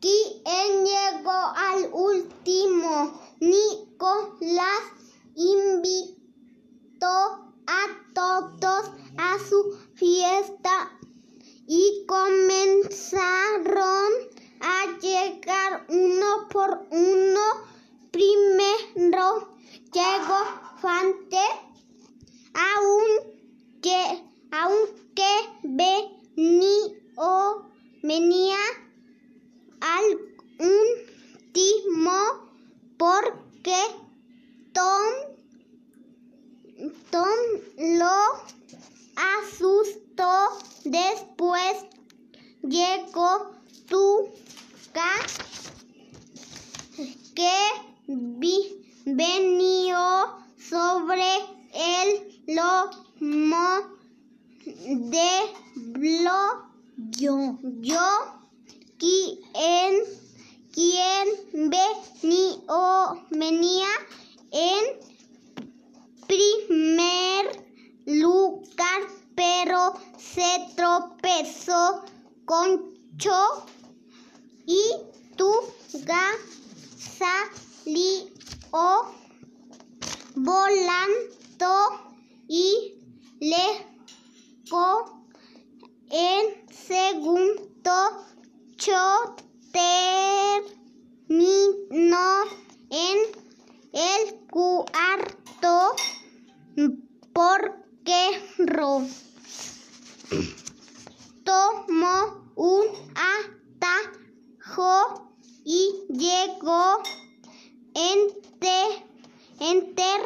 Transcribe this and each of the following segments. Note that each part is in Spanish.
quien llegó al último. Nicolás invitó a todos a su fiesta y comenzaron a llegar uno por uno. Primero llegó Fante, aunque, aunque venía, venía al último porque Tom, Tom lo asustó. Después llegó Tuca que venía sobre el lomo de Blo. Yo, yo, quien, quien venía, venía en primer lugar, pero se tropezó con Cho y Tuga salió volando y le en segundo Cho terminó en el cuarto porque Ro tomó un atajo y llegó enter,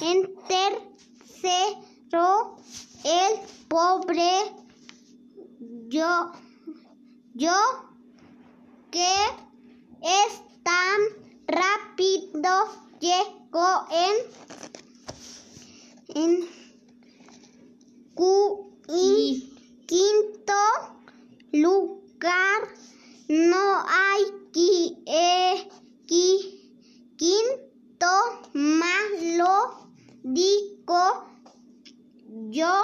enter, en tercero el pobre yo yo que es tan rápido llegó en en cu- y quinto lugar. No hay qui, eh, qui- quinto malo digo yo.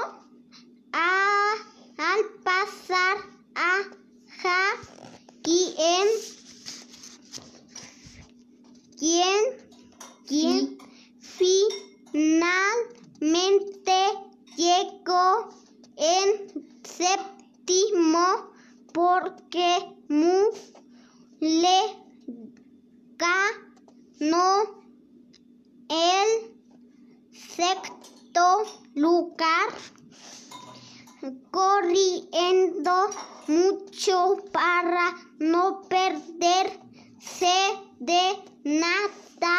A, al pasar a ja quien quien quien finalmente llegó en séptimo porque mu le ganó el sexto lugar corriendo mucho para no perderse de nada.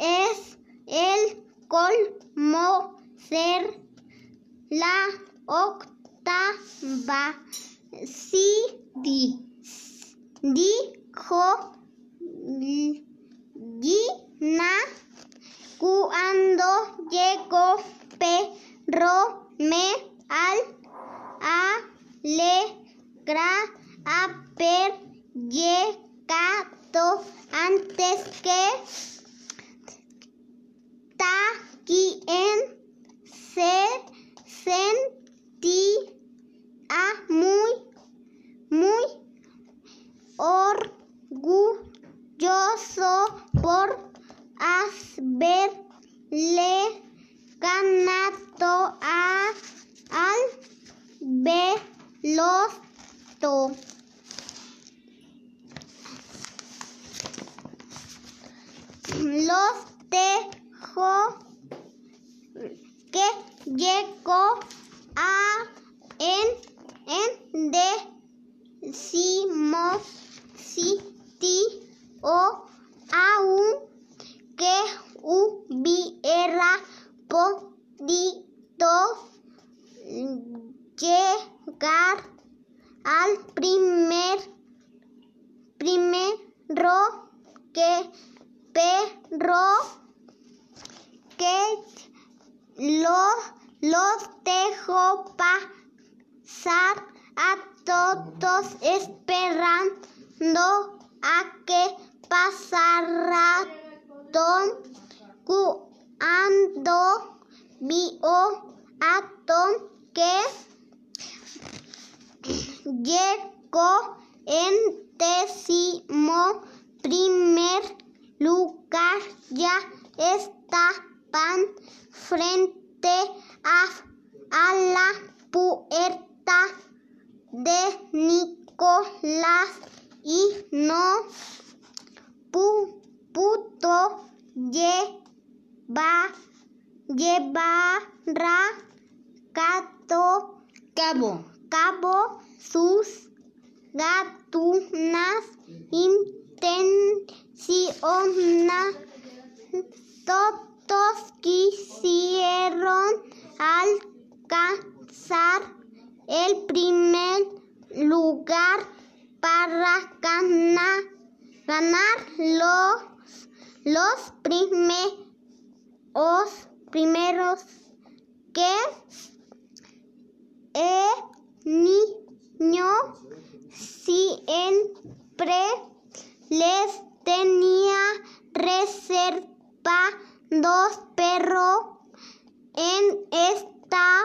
Es el colmo ser la octava. Sí di, dijo Gina cuando llegó pero me al alegra haber llegado antes que quien se sentía Los que llegó a en en decimo sitio aún que hubiera podido llegar al primer primero que pero que lo, los dejó pasar a todos esperando a que pasara Tom cuando vio a Tom que llegó en estaban frente a, a la puerta de Nicolás y no pu- pudo llevar, llevar a Cabo. cabo sus gatunas intenciones. Todos quisieron alcanzar el primer lugar para ganar, ganar los, los primeros, primeros que el niño siempre les tenía reserva dos perros en esta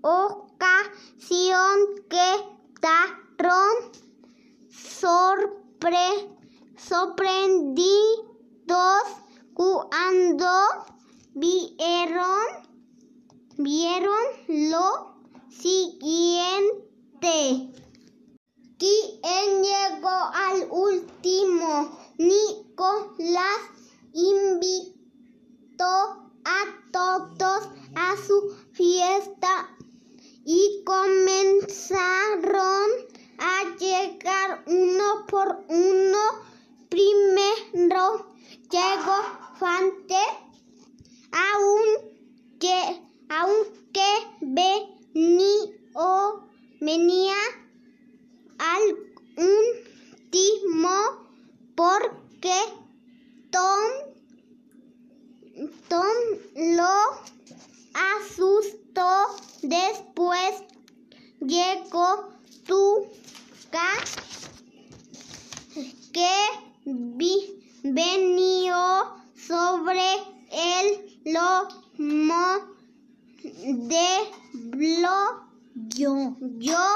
ocasión quedaron sorpre, sorprendidos cuando vieron vieron lo siguiente. ¿Quién llegó al último? Nicolás invitó a todos a su fiesta y comenzaron a llegar uno por uno. Primero llegó Fante, aunque, aunque venía, venía al último porque Tom, Tom lo asustó. Después llegó Tuca que venía sobre el lomo de Blo. Yo. Yo,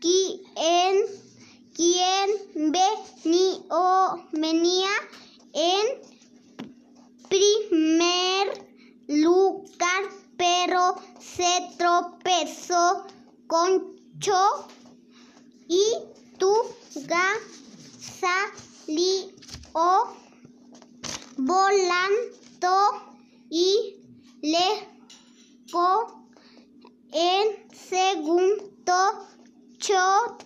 quien, quien venía, venía en primer lugar, pero se tropezó con Cho y tu salió volando y le co en segundo yo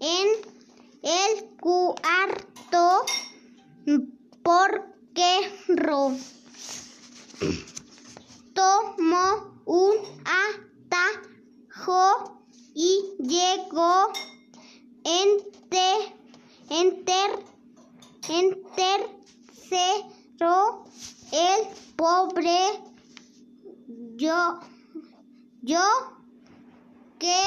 en el cuarto porque Ro tomó un atajo y llegó enter, enter, en tercero el pobre yo yo que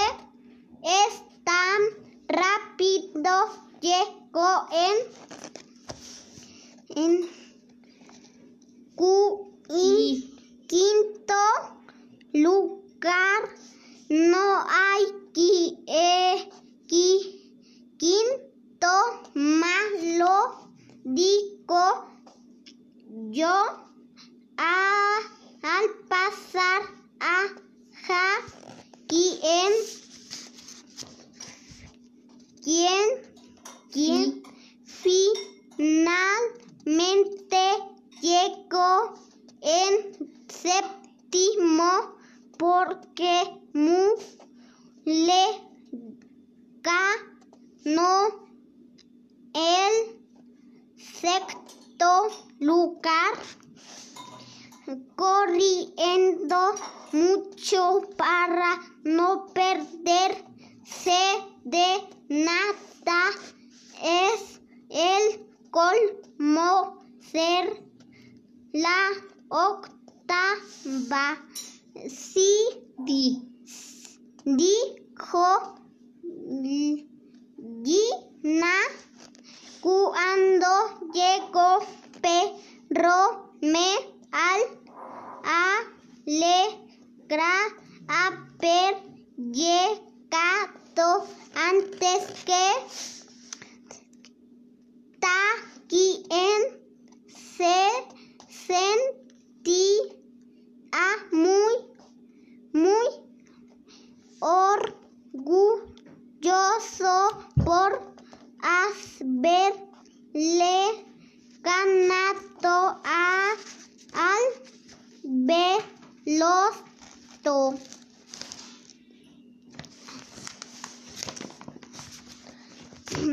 es tan rápido llegó en en cu- y quinto lugar. No hay qui, eh, qui- quinto malo digo yo a, al pasar a ja quién quién quién finalmente llegó en séptimo porque mu le ganó el sexto lugar corriendo mucho para no perderse de nada. Es el colmo ser la octava. Sí di, dijo Gina cuando llegó pero me al alegra haber llegado antes que quien se sentía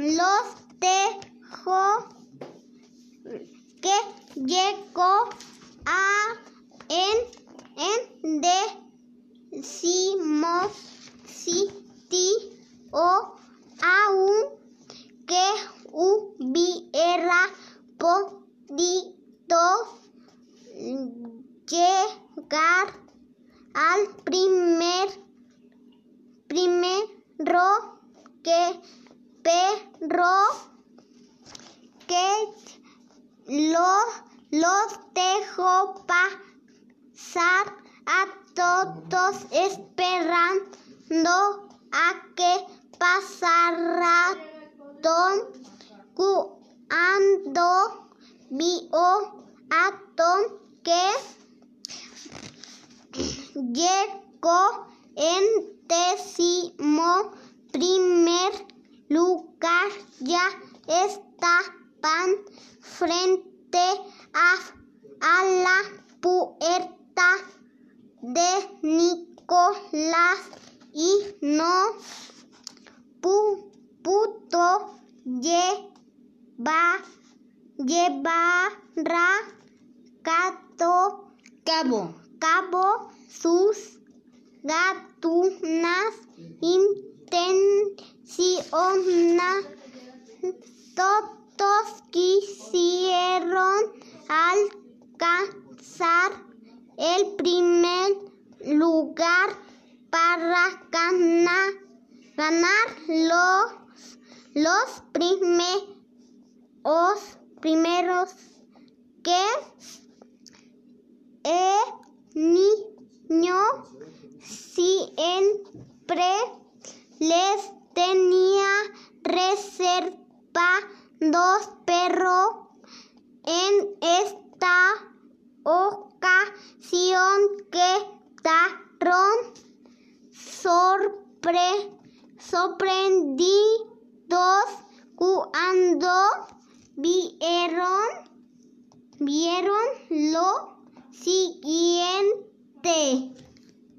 Los dejó que llegó a en, en decimos o aún que hubiera podido llegar al primer primero que pero que los, los dejó pasar a todos esperando a que pasara Tom cuando vio a Tom que llegó en décimo primer lugar ya estaban frente a, a la puerta de Nicolás y no pu, pudo llevar llevará cabo, cabo. sus gatunas intenciones. Todos quisieron alcanzar el primer lugar para ganar, ganar los, los primeros, primeros que el niño siempre les tenía reserva dos perros en esta ocasión quedaron sorpre, sorprendidos cuando vieron, vieron lo siguiente.